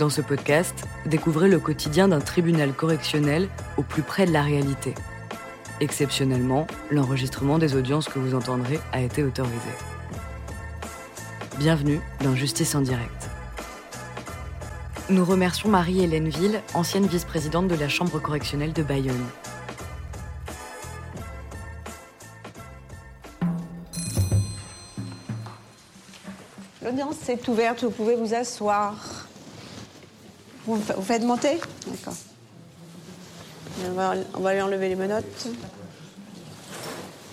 Dans ce podcast, découvrez le quotidien d'un tribunal correctionnel au plus près de la réalité. Exceptionnellement, l'enregistrement des audiences que vous entendrez a été autorisé. Bienvenue dans Justice en direct. Nous remercions Marie-Hélène Ville, ancienne vice-présidente de la Chambre correctionnelle de Bayonne. L'audience est ouverte, vous pouvez vous asseoir. Vous, faites monter? D'accord. On va, on lui enlever les menottes.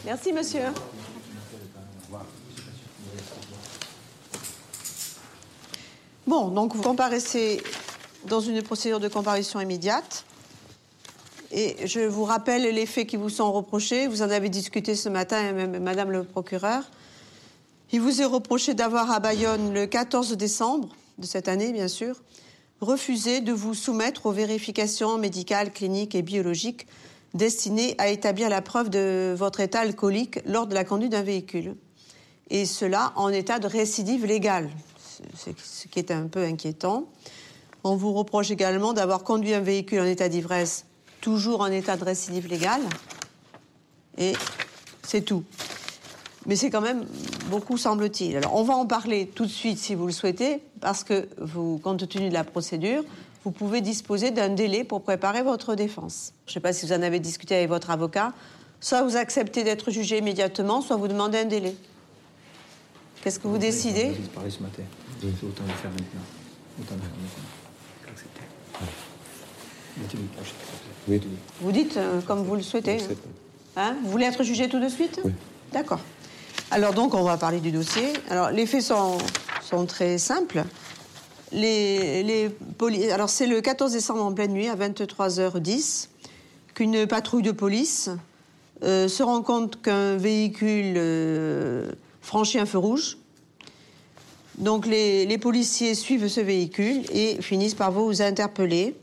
Merci, monsieur. Bon, donc vous comparaissez dans une procédure de comparution immédiate. Et je vous rappelle les faits qui vous sont reprochés. Vous en avez discuté ce matin, Madame le procureur. Il vous est reproché d'avoir à Bayonne, le 14 décembre de cette année, bien sûr, refusé de vous soumettre aux vérifications médicales, cliniques et biologiques destinées à établir la preuve de votre état alcoolique lors de la conduite d'un véhicule. Et cela en état de récidive légale, ce qui est un peu inquiétant. On vous reproche également d'avoir conduit un véhicule en état d'ivresse, toujours en état de récidive légale. Et c'est tout. Mais c'est quand même beaucoup, semble-t-il. Alors, on va en parler tout de suite si vous le souhaitez, parce que vous, compte tenu de la procédure, vous pouvez disposer d'un délai pour préparer votre défense. Je ne sais pas si vous en avez discuté avec votre avocat. Soit vous acceptez d'être jugé immédiatement, soit vous demandez un délai. Qu'est-ce que vous décidez disparu ce matin. Autant le faire maintenant. Autant le faire maintenant. Oui. Vous dites euh, comme vous le souhaitez. hein. Hein? Vous voulez être jugé tout de suite? Oui. D'accord. Alors donc, on va parler du dossier. Alors, les faits sont, très simples. Les, les Alors, c'est le 14 décembre en pleine nuit, à 23h10, qu'une patrouille de police euh, se rend compte qu'un véhicule euh, franchit un feu rouge. Donc, les policiers suivent ce véhicule et finissent par vous interpeller.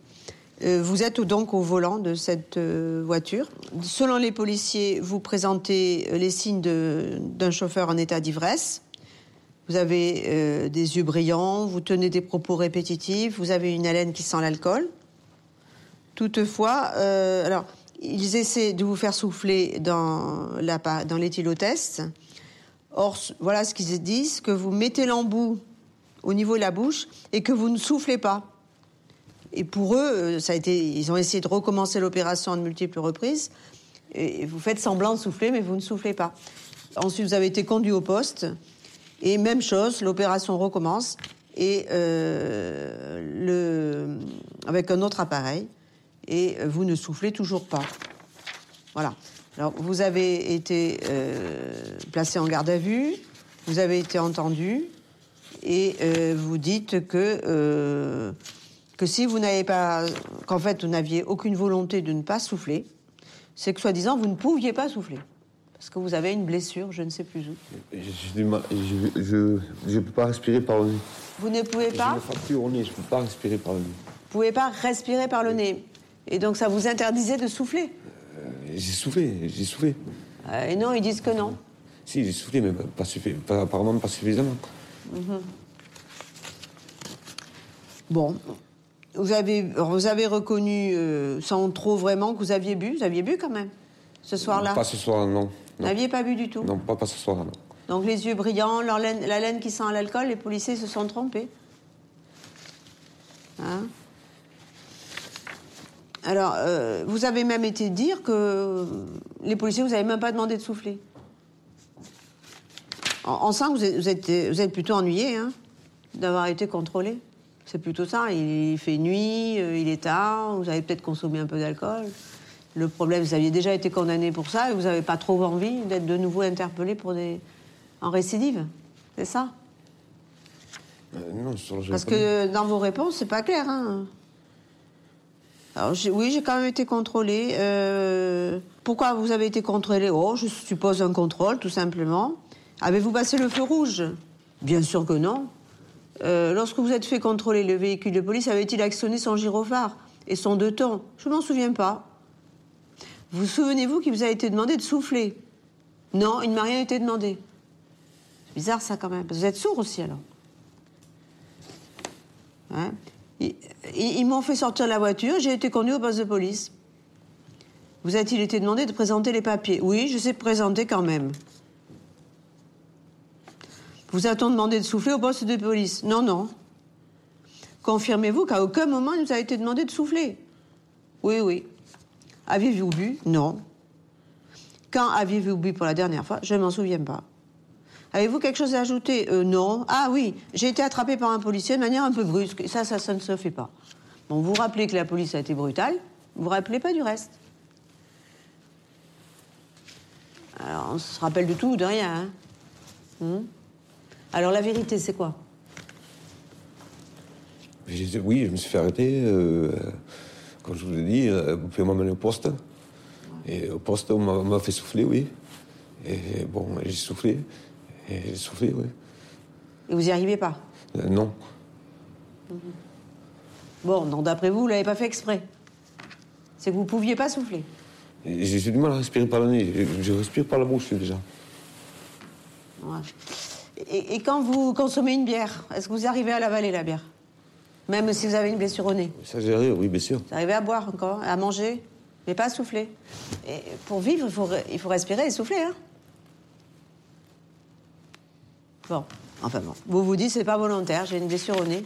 Euh, vous êtes donc au volant de cette euh, voiture. Selon les policiers, vous présentez euh, les signes d'un chauffeur en état d'ivresse. Vous avez des yeux brillants, vous tenez des propos répétitifs, vous avez une haleine qui sent l'alcool. Toutefois, alors, ils essaient de vous faire souffler dans, dans l'éthylotest. Or, voilà ce qu'ils disent, que vous mettez l'embout au niveau de la bouche et que vous ne soufflez pas. Et pour eux, euh, ça a été, ils ont essayé de recommencer l'opération à de multiples reprises. Et vous faites semblant de souffler, mais vous ne soufflez pas. Ensuite, vous avez été conduit au poste. Et même chose, l'opération recommence. Et euh, avec un autre appareil. Et vous ne soufflez toujours pas. Voilà. Alors, vous avez été euh, placé en garde à vue, vous avez été entendu, et vous dites que, que si vous n'avez pas. qu'en fait, vous n'aviez aucune volonté de ne pas souffler, c'est que, soi-disant, vous ne pouviez pas souffler. Parce que vous avez une blessure, je ne sais plus où. Je je je peux pas respirer par le nez. Vous ne pouvez pas, une fracture au nez, je peux pas respirer par le nez. vous pouvez pas respirer par le nez. Et donc, ça vous interdisait de souffler? Euh, J'ai soufflé, j'ai soufflé. Euh, et non, ils disent que non. Si, j'ai soufflé, mais pas, pas- apparemment pas suffisamment. Bon. Vous avez, vous avez reconnu, euh, sans trop vraiment, que vous aviez bu. Vous aviez bu quand même, ce soir-là? Pas ce soir, non. Vous n'aviez pas bu du tout? non pas, pas ce soir, non. Donc les yeux brillants, laine- la laine qui sent l'alcool, les policiers se sont trompés. Hein? Alors, euh, vous avez même été dire que les policiers, vous n'avez même pas demandé de souffler. On, on sent que vous êtes, vous êtes, vous êtes plutôt ennuyé hein, d'avoir été contrôlé. C'est plutôt ça. Il fait nuit, euh, il est tard, vous avez peut-être consommé un peu d'alcool. Le problème, vous aviez déjà été condamné pour ça et vous n'avez pas trop envie d'être de nouveau interpellé pour des... en récidive. C'est ça Euh, non, sur le Parce que dans vos réponses, c'est pas clair. Hein Alors, oui, j'ai quand même été contrôlé. Euh, pourquoi vous avez été contrôlé Oh, je suppose un contrôle, tout simplement. Avez-vous passé le feu rouge? Bien sûr que non. Euh, lorsque vous êtes fait contrôler, le véhicule de police avait-il actionné son gyrophare et son deux tons Je m'en souviens pas. Vous souvenez-vous qu'il vous a été demandé de souffler? Non, il ne m'a rien été demandé. C'est bizarre ça quand même. Vous êtes sourd aussi alors. Hein? Ils, ils m'ont fait sortir de la voiture, j'ai été conduit au poste de police. Vous a-t-il été demandé de présenter les papiers? Oui, je sais présenter quand même. Vous a-t-on demandé de souffler au poste de police? Non, non. Confirmez-vous qu'à aucun moment il nous a été demandé de souffler? Oui, oui. Avez-vous bu? Non. Quand aviez-vous bu pour la dernière fois? Je ne m'en souviens pas. Avez-vous quelque chose à ajouter? Euh, Non. Ah oui, j'ai été attrapé par un policier de manière un peu brusque. Ça, ça, ça ne se fait pas. Bon, vous rappelez que la police a été brutale. Vous vous rappelez pas du reste. Alors, on se rappelle de tout ou de rien. hein? Hmm? Alors, la vérité, c'est quoi? Oui, je me suis fait arrêter. euh, comme je vous l'ai dit, euh, vous pouvez m'emmener au poste. Et au poste, on m'a- fait souffler, oui. Et bon, j'ai soufflé. Et j'ai soufflé, oui. Et vous n'y arrivez pas? Euh, non. Bon, donc d'après vous, vous l'avez pas fait exprès. C'est que vous pouviez pas souffler. J'ai du mal à respirer par le nez. Je, je respire par la bouche déjà. Ouais. Et, et quand vous consommez une bière, est-ce que vous arrivez à l'avaler, la bière? Même si vous avez une blessure au nez? Ça, j'ai rire, oui, bien sûr. Vous arrivez à boire encore, à manger, mais pas à souffler. Et pour vivre, il faut, re- il faut respirer et souffler, hein Bon, enfin bon. Vous vous dites, c'est pas volontaire, j'ai une blessure au nez.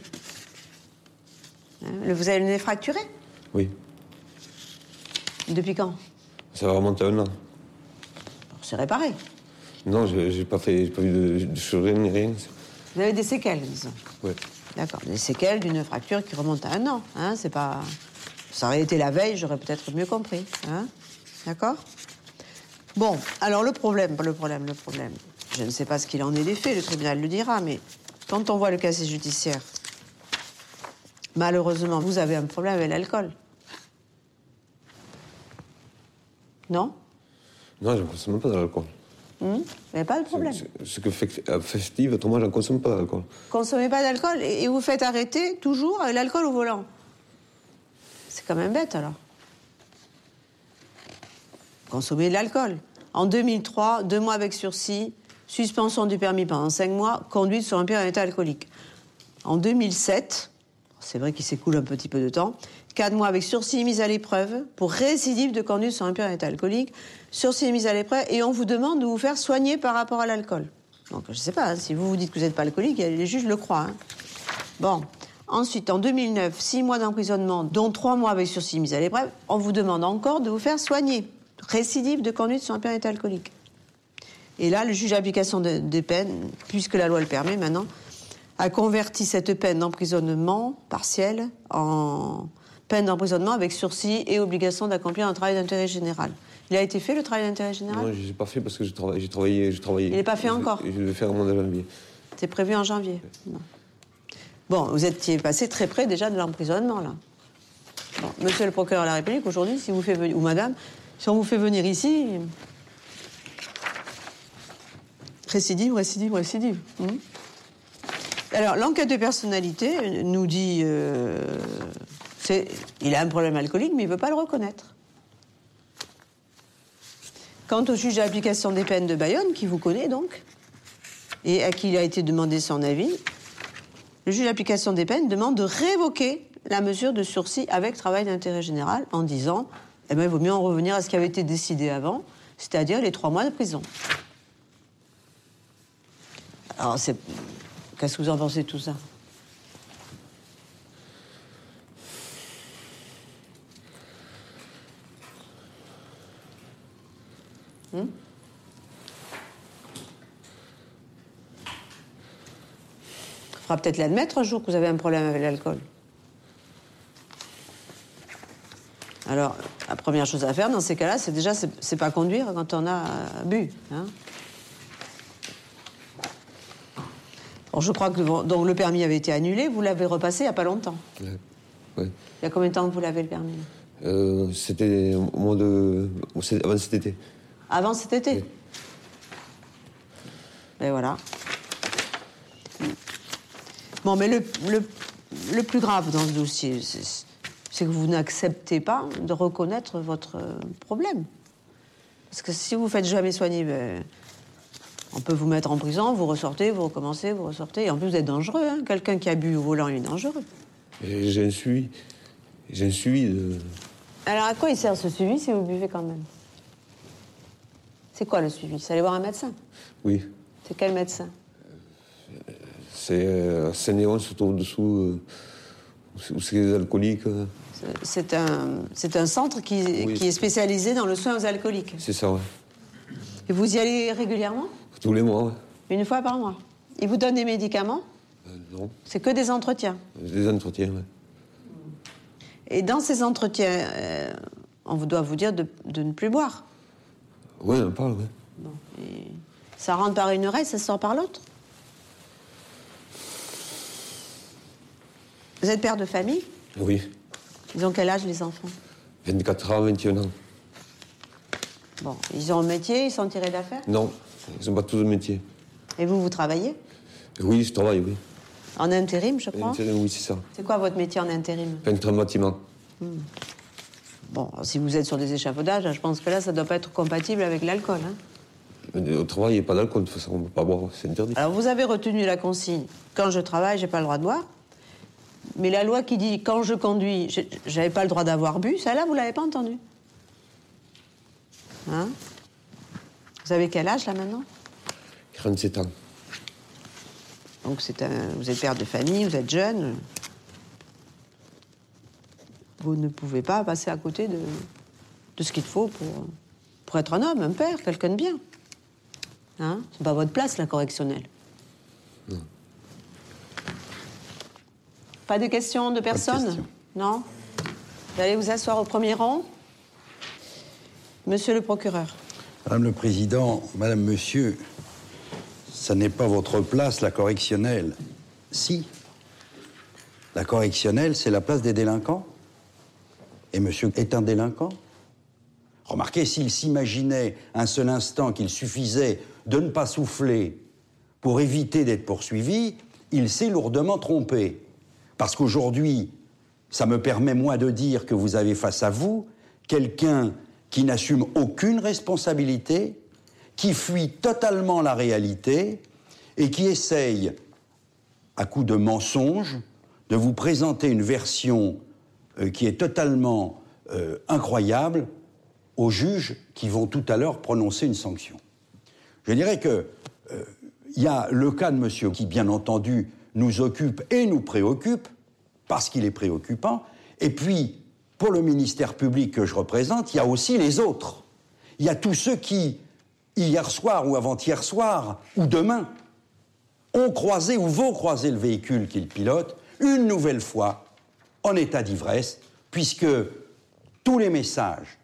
Hein, Vous avez le nez fracturé? Oui. Depuis quand? Ça va remonter à un an. C'est réparé. Non, je j'ai pas fait, pas eu de, de chirurgie ni rien. Vous avez des séquelles, disons. Ouais. D'accord, des séquelles d'une fracture qui remonte à un an. Hein, c'est pas. Ça aurait été la veille, j'aurais peut-être mieux compris. Hein D'accord? Bon, alors le problème, le problème, le problème. Je ne sais pas ce qu'il en est des faits, le tribunal le dira, mais quand on voit le casier judiciaire, malheureusement, vous avez un problème avec l'alcool. Non? Non, je ne consomme pas de l'alcool. Hum n'avez pas de problème. Ce- que fait festive, autrement, je ne consomme pas d'alcool. Consommez pas d'alcool et et vous faites arrêter toujours avec l'alcool au volant. C'est quand même bête alors. Consommer de l'alcool. En 2003, deux mois avec sursis, suspension du permis pendant cinq mois, conduite sur un pied en état alcoolique. En 2007, c'est vrai qu'il s'écoule un petit peu de temps, quatre mois avec sursis mise à l'épreuve pour récidive de conduite sur un en état alcoolique, sursis mise à l'épreuve, et on vous demande de vous faire soigner par rapport à l'alcool. Donc je ne sais pas, hein, si vous vous dites que vous n'êtes pas alcoolique, les juges le croient. hein. Bon. Ensuite, en 2009, six mois d'emprisonnement, dont trois mois avec sursis mise à l'épreuve, on vous demande encore de vous faire soigner. Récidive de conduite sur un alcoolique. Et là, le juge d'application de- des peines, puisque la loi le permet maintenant, a converti cette peine d'emprisonnement partiel en peine d'emprisonnement avec sursis et obligation d'accomplir un travail d'intérêt général. Il a été fait le travail d'intérêt général? Non, je l'ai pas fait parce que j'ai travaillé. Travaillé, travaillé. Il n'est pas fait Je- encore? Je vais faire au mois de janvier. C'est prévu en janvier. Bon. Bon, vous étiez passé très près déjà de l'emprisonnement, là. Bon, monsieur le procureur de la République, aujourd'hui, si vous fait venir, ou madame, si on vous fait venir ici, récidive, récidive, récidive. hum. Alors, l'enquête de personnalité nous dit, euh, il a un problème alcoolique, mais il ne veut pas le reconnaître. Quant au juge d'application des peines de Bayonne, qui vous connaît donc, et à qui il a été demandé son avis, le juge d'application des peines demande de révoquer la mesure de sursis avec travail d'intérêt général en disant eh ben, il vaut mieux en revenir à ce qui avait été décidé avant, c'est-à-dire les trois mois de prison. Alors, c'est. Qu'est-ce que vous en pensez de tout ça? Hmm Il faudra peut-être l'admettre un jour que vous avez un problème avec l'alcool. Alors, la première chose à faire dans ces cas-là, c'est déjà, c'est pas conduire quand on a euh, bu. hein. Bon, je crois que donc le permis avait été annulé, vous l'avez repassé il n'y a pas longtemps. Ouais. Ouais. Il y a combien de temps que vous l'avez le permis? Euh, C'était au mois de. Avant cet été. Avant cet été Oui. Et voilà. Bon, mais le, le, le plus grave dans ce dossier, c'est que vous n'acceptez pas de reconnaître votre euh, problème. Parce que si vous faites jamais soigner, ben, on peut vous mettre en prison, vous ressortez, vous recommencez, vous ressortez. Et en plus, vous êtes dangereux. hein. Quelqu'un qui a bu au volant, il est dangereux. Suivi. J'ai un suivi de. Alors à quoi il sert ce suivi si vous buvez quand même? C'est quoi le suivi? C'est aller voir un médecin? Oui. C'est quel médecin? C'est euh, à Saint-Léon, surtout au-dessous, euh, où c'est les alcooliques. euh. C'est un, c'est un centre qui, Oui. qui est spécialisé dans le soin aux alcooliques. C'est ça, ouais. Et vous y allez régulièrement? Tous les mois, ouais. Une fois par mois? Ils vous donnent des médicaments? Euh, non, C'est que des entretiens? des entretiens, ouais. Et dans ces entretiens, on doit vous dire de, de ne plus boire. Ouais, on parle, ouais. Bon, et ça rentre par une oreille, ça sort par l'autre. Vous êtes père de famille? Oui. Ils ont quel âge les enfants? 24 ans, 21 ans. Bon, ils ont un métier, ils sont tirés d'affaires? Non, ils sont pas tous de métier. Et vous, vous travaillez? Oui, je travaille, oui. En intérim, je crois? Intérim, Oui, c'est ça. C'est quoi votre métier en intérim? Peintre en bâtiment. Bon, si vous êtes sur des échafaudages, je pense que là, ça ne doit pas être compatible avec l'alcool. hein. Mais Au travail, il n'y a pas d'alcool, de toute façon, on ne peut pas boire, c'est interdit. Alors, vous avez retenu la consigne. Quand je travaille, j'ai pas le droit de boire. Mais la loi qui dit quand je conduis, j'avais pas le droit d'avoir bu, celle-là, vous l'avez pas entendue. Hein? Vous avez quel âge là maintenant? 47 ans. Donc c'est un, vous êtes père de famille, vous êtes jeune. Vous ne pouvez pas passer à côté de, de ce qu'il faut pour, pour être un homme, un père, quelqu'un de bien. Hein? C'est pas votre place, la correctionnelle. Pas de questions de personne. Non? Vous allez vous asseoir au premier rang? Monsieur le procureur. Madame le Président, Madame, Monsieur, ça n'est pas votre place, la correctionnelle. Si. La correctionnelle, c'est la place des délinquants. Et Monsieur est un délinquant. Remarquez, s'il s'imaginait un seul instant qu'il suffisait de ne pas souffler pour éviter d'être poursuivi, il s'est lourdement trompé. Parce qu'aujourd'hui, ça me permet, moi, de dire que vous avez face à vous quelqu'un qui n'assume aucune responsabilité, qui fuit totalement la réalité et qui essaye, à coup de mensonges, de vous présenter une version euh, qui est totalement euh, incroyable aux juges qui vont tout à l'heure prononcer une sanction. Je dirais que euh, il y a le cas de monsieur qui, bien entendu, nous occupe et nous préoccupe, parce qu'il est préoccupant. Et puis, pour le ministère public que je représente, il y a aussi les autres. Il y a tous ceux qui, hier soir ou avant-hier soir, ou demain, ont croisé ou vont croiser le véhicule qu'ils pilotent une nouvelle fois en état d'ivresse, puisque tous les messages,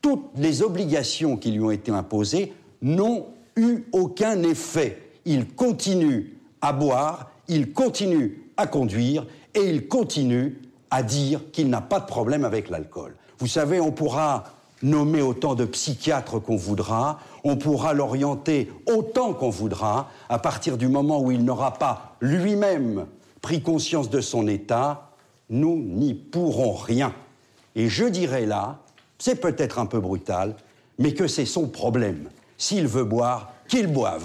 toutes les obligations qui lui ont été imposées n'ont eu aucun effet. Il continue à boire, il continue à conduire et il continue à dire qu'il n'a pas de problème avec l'alcool. Vous savez, on pourra nommer autant de psychiatres qu'on voudra, on pourra l'orienter autant qu'on voudra, à partir du moment où il n'aura pas lui-même pris conscience de son état, nous n'y pourrons rien. Et je dirais là, c'est peut-être un peu brutal, mais que c'est son problème. S'il veut boire, qu'il boive.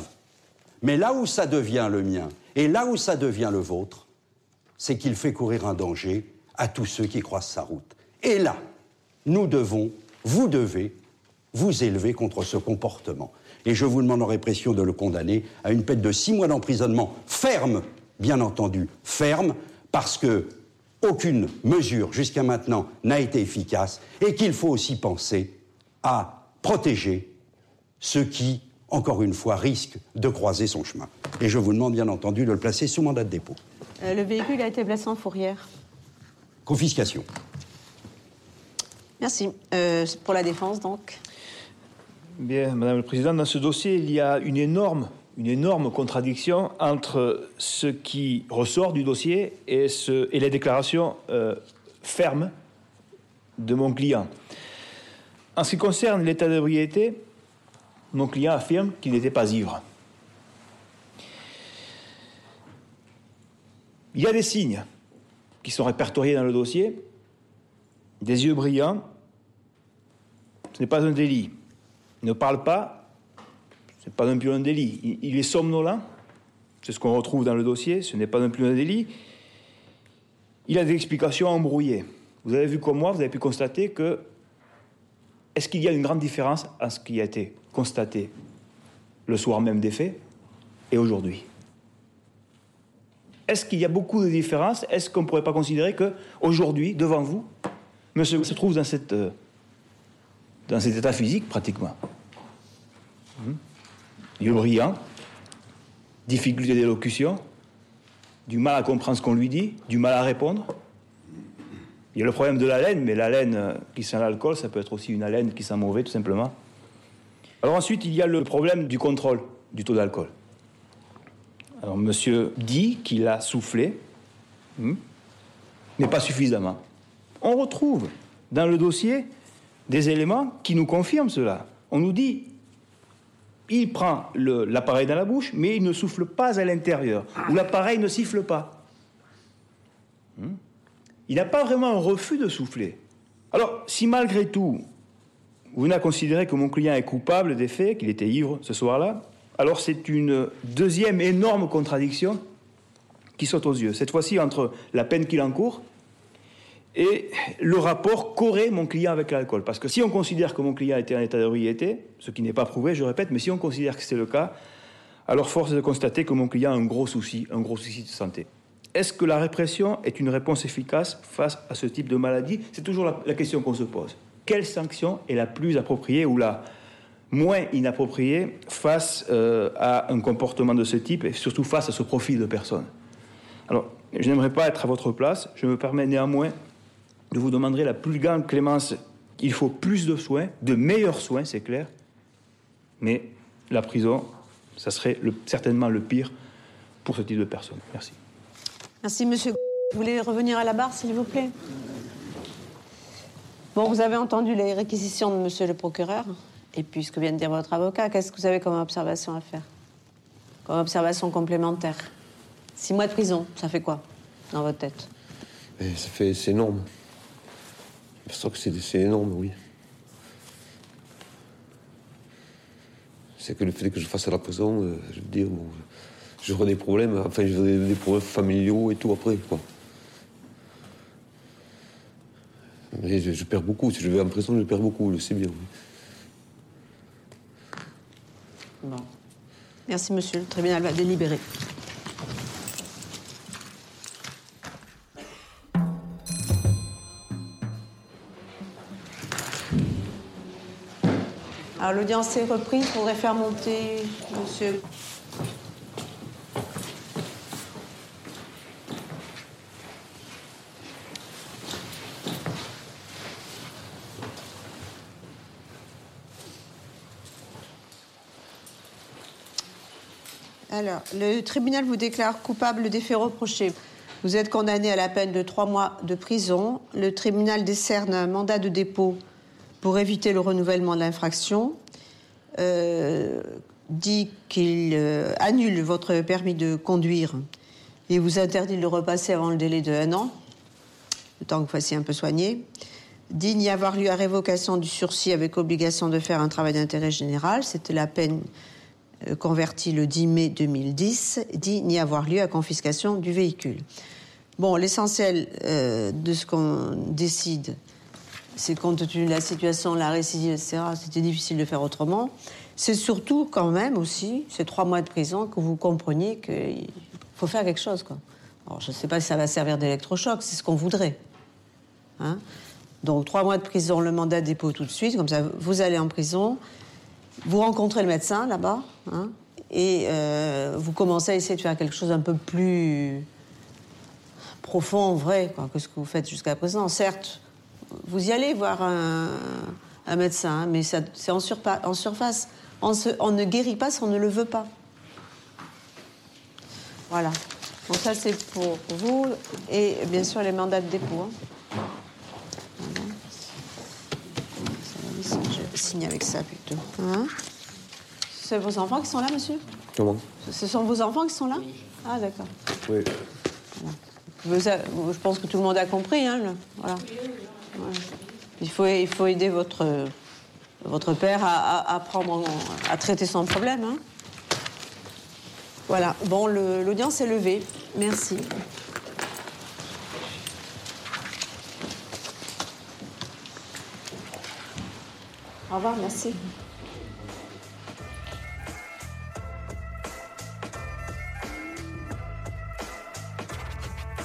Mais là où ça devient le mien, et là où ça devient le vôtre, c'est qu'il fait courir un danger à tous ceux qui croisent sa route. Et là, nous devons, vous devez, vous élever contre ce comportement. Et je vous demande en répression de le condamner à une peine de six mois d'emprisonnement ferme, bien entendu, ferme, parce que aucune mesure jusqu'à maintenant n'a été efficace et qu'il faut aussi penser à protéger ceux qui, encore une fois, risquent de croiser son chemin. Et je vous demande bien entendu de le placer sous mandat de dépôt. Euh, le véhicule a été placé en fourrière. Confiscation. Merci. Euh, pour la défense, donc. Bien, Madame le Président, dans ce dossier, il y a une énorme, une énorme contradiction entre ce qui ressort du dossier et, ce, et les déclarations euh, fermes de mon client. En ce qui concerne l'état d'ébriété, mon client affirme qu'il n'était pas ivre. Il y a des signes qui sont répertoriés dans le dossier, des yeux brillants, ce n'est pas un délit. Il ne parle pas, n'est pas non plus un délit. Il, est somnolent, c'est ce qu'on retrouve dans le dossier, ce n'est pas non plus un délit. il a des explications embrouillées. Vous avez vu comme moi, vous avez pu constater que est-ce qu'il y a une grande différence à ce qui a été constaté le soir même des faits et aujourd'hui? Est-ce qu'il y a beaucoup de différences? Est-ce qu'on ne pourrait pas considérer que aujourd'hui, devant vous, monsieur se trouve dans, cette, euh, dans cet état physique pratiquement? Hmm? Yeux brillants, difficulté d'élocution, du mal à comprendre ce qu'on lui dit, du mal à répondre il y a le problème de la laine, mais la laine euh, qui sent l'alcool, ça peut être aussi une haleine qui sent mauvais, tout simplement. Alors ensuite, il y a le problème du contrôle du taux d'alcool. Alors monsieur dit qu'il a soufflé, hmm, mais pas suffisamment. On retrouve dans le dossier des éléments qui nous confirment cela. On nous dit, il prend l'appareil dans la bouche, mais il ne souffle pas à l'intérieur, ou l'appareil ne siffle pas. Hmm? Il n'a pas vraiment un refus de souffler. Alors, si malgré tout, vous n'avez considéré que mon client est coupable des faits, qu'il était ivre ce soir-là, alors c'est une deuxième énorme contradiction qui saute aux yeux. Cette fois-ci entre la peine qu'il encourt et le rapport qu'aurait mon client avec l'alcool. Parce que si on considère que mon client était en état d'ébriété, ce qui n'est pas prouvé, je répète, mais si on considère que c'est le cas, alors force est de constater que mon client a un gros souci, un gros souci de santé. Est-ce que la répression est une réponse efficace face à ce type de maladie? C'est toujours la, question qu'on se pose. Quelle sanction est la plus appropriée ou la moins inappropriée face euh, à un comportement de ce type et surtout face à ce profil de personne? Alors, je n'aimerais pas être à votre place. Je me permets néanmoins de vous demander la plus grande clémence. Il faut plus de soins, de meilleurs soins, c'est clair. Mais la prison, ça serait certainement le pire pour ce type de personne. Merci. Merci, monsieur. Vous voulez revenir à la barre, s'il vous plaît? Bon, vous avez entendu les réquisitions de monsieur le procureur, et puis ce que vient de dire votre avocat. Qu'est-ce que vous avez comme observation à faire? Comme observation complémentaire? Six mois de prison, ça fait quoi dans votre tête? Ça fait. C'est énorme. Je pense que c'est énorme, oui. C'est que le fait que je fasse à la prison, euh, je veux dire, j'aurai des problèmes, enfin j'aurai des problèmes familiaux et tout après, quoi. Mais je, perds beaucoup, si je vais en prison, je perds beaucoup, je sais bien. Bon. Merci, monsieur. Le tribunal va délibérer. Alors, l'audience est reprise. Il faudrait faire monter monsieur Alors, le tribunal vous déclare coupable des faits reprochés. Vous êtes condamné à la peine de trois mois de prison. Le tribunal décerne un mandat de dépôt pour éviter le renouvellement de l'infraction. Euh, dit qu'il euh, annule votre permis de conduire et vous interdit de le repasser avant le délai de un an, le temps que vous fassiez un peu soigner. Dit n'y avoir lieu à révocation du sursis avec obligation de faire un travail d'intérêt général. C'était la peine euh, converti le 10 mai 2010, dit n'y avoir lieu à confiscation du véhicule. Bon, l'essentiel de ce qu'on décide, c'est compte tenu de la situation, la récidive, etc., c'était difficile de faire autrement. C'est surtout quand même aussi, ces trois mois de prison, que vous compreniez qu'il faut faire quelque chose. Alors, je ne sais pas si ça va servir d'électrochoc, c'est ce qu'on voudrait. Hein Donc, trois mois de prison, le mandat de dépôt tout de suite, comme ça, vous allez en prison, vous rencontrez le médecin là-bas, hein, et euh, vous commencez à essayer de faire quelque chose un peu plus profond, vrai, que ce que vous faites jusqu'à présent. Certes, vous y allez voir un, médecin, hein, mais c'est en, en, surface. On, on, ne guérit pas si on ne le veut pas. Voilà. Donc ça, c'est pour vous. Et bien sûr, les mandats de dépôt. Hein. Je signe avec ça plutôt. Hein c'est vos enfants qui sont là, monsieur? Comment? Ce sont vos enfants qui sont là? Ah, d'accord. Oui. Je pense que tout le monde a compris. Hein, il, faut, aider votre, père à, à traiter son problème. Hein. Voilà. Bon, l'audience est levée. Merci. Au revoir, merci.